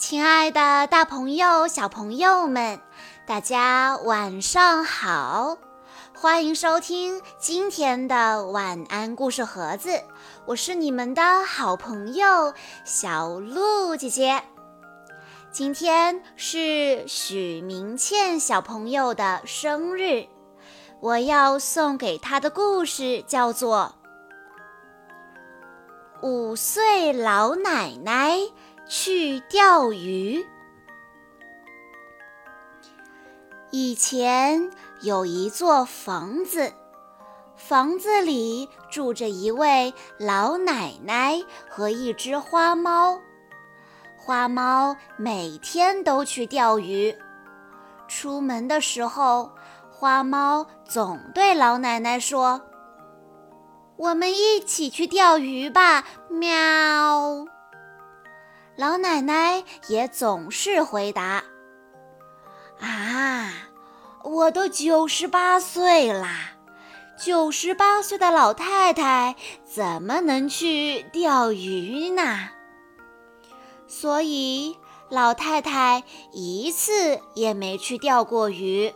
亲爱的，大朋友、小朋友们，大家晚上好！欢迎收听今天的晚安故事盒子，我是你们的好朋友小鹿姐姐。今天是许明倩小朋友的生日，我要送给她的故事叫做《五岁老奶奶》。去钓鱼。以前有一座房子，房子里住着一位老奶奶和一只花猫。花猫每天都去钓鱼。出门的时候，花猫总对老奶奶说：“我们一起去钓鱼吧。”喵。老奶奶也总是回答：“啊，我都九十八岁啦，九十八岁的老太太怎么能去钓鱼呢？”所以老太太一次也没去钓过鱼。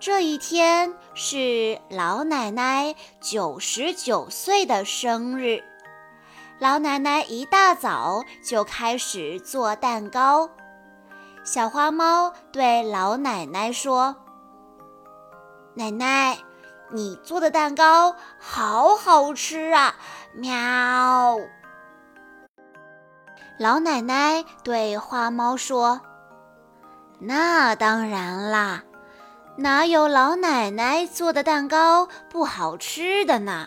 这一天是老奶奶九十九岁的生日。老奶奶一大早就开始做蛋糕。小花猫对老奶奶说：“奶奶，你做的蛋糕好好吃啊！”喵。老奶奶对花猫说：“那当然啦，哪有老奶奶做的蛋糕不好吃的呢？”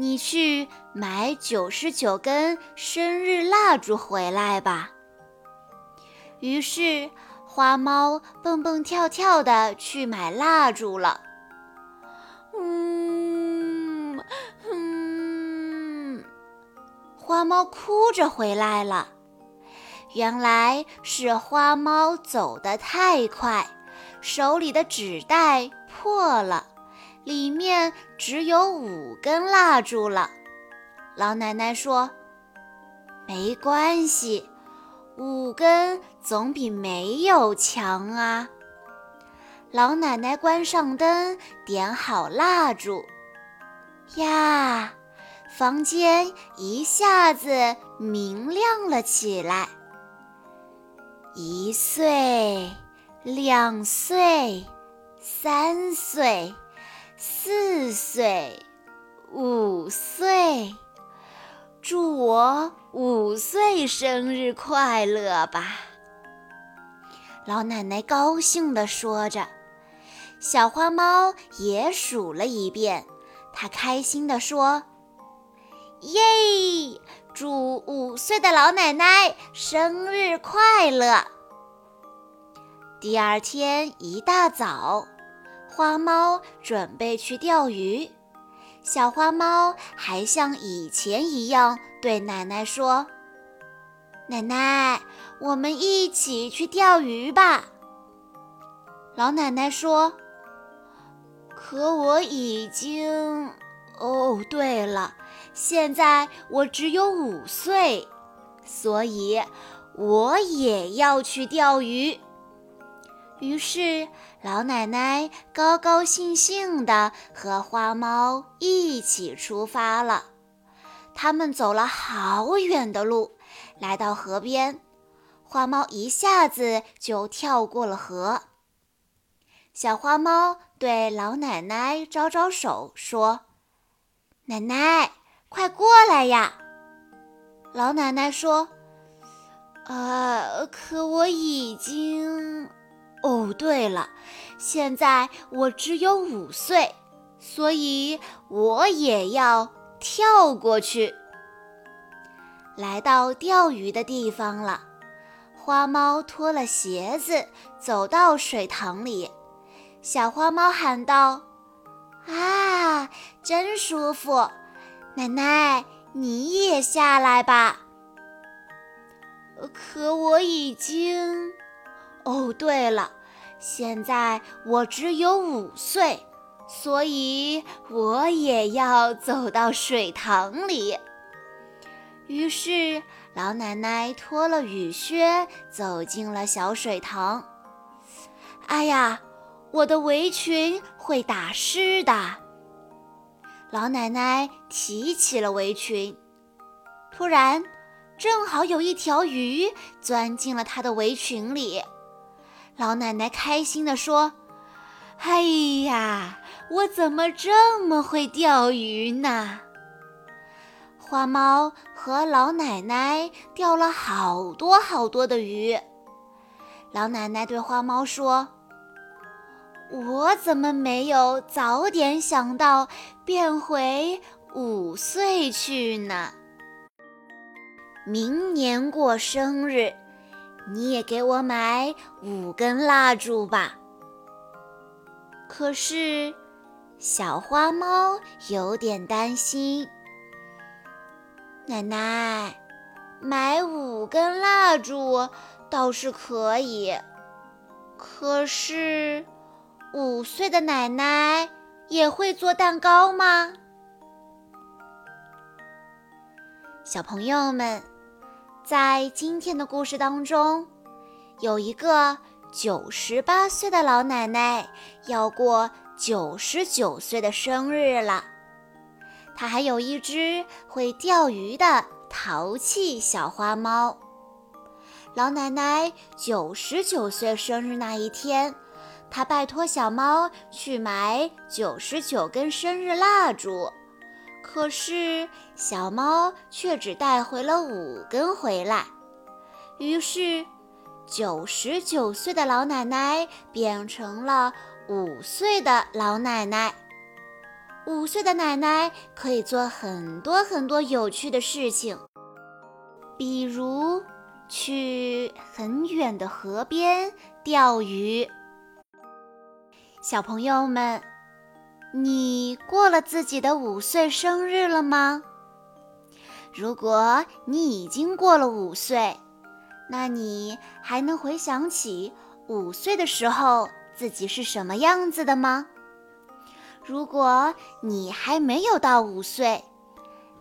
你去买九十九根生日蜡烛回来吧。于是，花猫蹦蹦跳跳的去买蜡烛了。嗯嗯，花猫哭着回来了。原来是花猫走得太快，手里的纸袋破了。里面只有五根蜡烛了，老奶奶说：“没关系，五根总比没有强啊。”老奶奶关上灯，点好蜡烛，呀，房间一下子明亮了起来。一岁，两岁，三岁。四岁，五岁，祝我五岁生日快乐吧！老奶奶高兴地说着。小花猫也数了一遍，它开心地说：“耶！祝五岁的老奶奶生日快乐！”第二天一大早。花猫准备去钓鱼，小花猫还像以前一样对奶奶说：“奶奶，我们一起去钓鱼吧。”老奶奶说：“可我已经……哦，对了，现在我只有五岁，所以我也要去钓鱼。”于是，老奶奶高高兴兴地和花猫一起出发了。他们走了好远的路，来到河边，花猫一下子就跳过了河。小花猫对老奶奶招招手，说：“奶奶，快过来呀！”老奶奶说：“啊，可我已经……”不，对了，现在我只有五岁，所以我也要跳过去。来到钓鱼的地方了，花猫脱了鞋子，走到水塘里。小花猫喊道：“啊，真舒服！奶奶，你也下来吧。”可我已经……哦，对了，现在我只有五岁，所以我也要走到水塘里。于是老奶奶脱了雨靴，走进了小水塘。哎呀，我的围裙会打湿的。老奶奶提起了围裙，突然，正好有一条鱼钻进了她的围裙里。老奶奶开心地说：“哎呀，我怎么这么会钓鱼呢？”花猫和老奶奶钓了好多好多的鱼。老奶奶对花猫说：“我怎么没有早点想到变回五岁去呢？明年过生日，你也给我买五根蜡烛吧。”可是，小花猫有点担心。奶奶，买五根蜡烛倒是可以，可是五岁的奶奶也会做蛋糕吗？小朋友们，在今天的故事当中，有一个九十八岁的老奶奶要过九十九岁的生日了。她还有一只会钓鱼的淘气小花猫。老奶奶九十九岁生日那一天，她拜托小猫去买九十九根生日蜡烛，可是小猫却只带回了五根回来。于是，九十九岁的老奶奶变成了五岁的老奶奶。五岁的奶奶可以做很多很多有趣的事情，比如去很远的河边钓鱼。小朋友们，你过了自己的五岁生日了吗？如果你已经过了五岁，那你还能回想起五岁的时候自己是什么样子的吗？如果你还没有到五岁，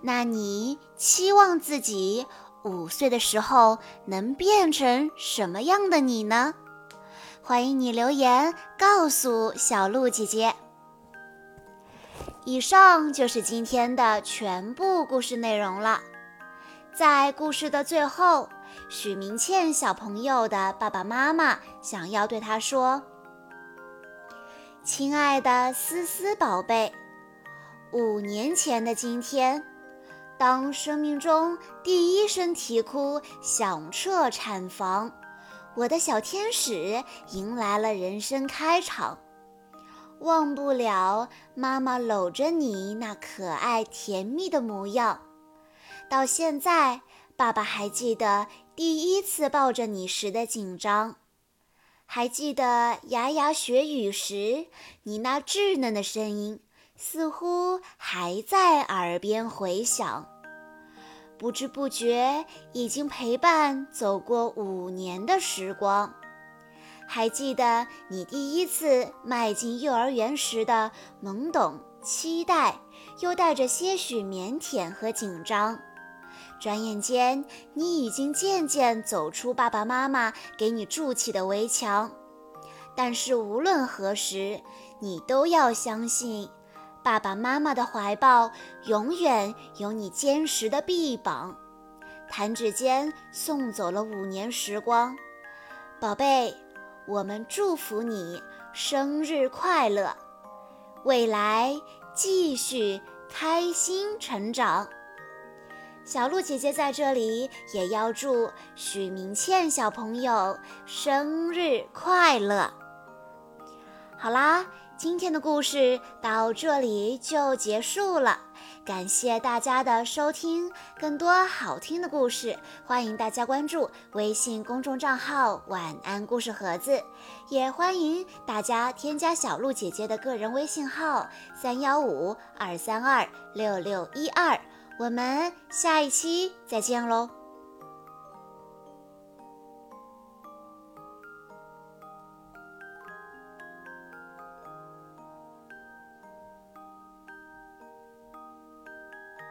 那你期望自己五岁的时候能变成什么样的你呢？欢迎你留言告诉小鹿姐姐。以上就是今天的全部故事内容了。在故事的最后，许明倩小朋友的爸爸妈妈想要对他说。亲爱的思思宝贝，五年前的今天，当生命中第一声啼哭响彻产房，我的小天使迎来了人生开场。忘不了妈妈搂着你那可爱甜蜜的模样，到现在，爸爸还记得第一次抱着你时的紧张。还记得牙牙学语时，你那稚嫩的声音似乎还在耳边回响。不知不觉，已经陪伴走过五年的时光。还记得你第一次迈进幼儿园时的懵懂、期待，又带着些许腼腆和紧张。转眼间，你已经渐渐走出爸爸妈妈给你筑起的围墙。但是无论何时，你都要相信，爸爸妈妈的怀抱永远有你坚实的臂膀。弹指间送走了五年时光，宝贝，我们祝福你生日快乐，未来继续开心成长。小鹿姐姐在这里也要祝许明倩小朋友生日快乐。好啦，今天的故事到这里就结束了，感谢大家的收听。更多好听的故事，欢迎大家关注微信公众账号“晚安故事盒子”，也欢迎大家添加小鹿姐姐的个人微信号：三幺五二三二六六一二。我们下一期再见喽。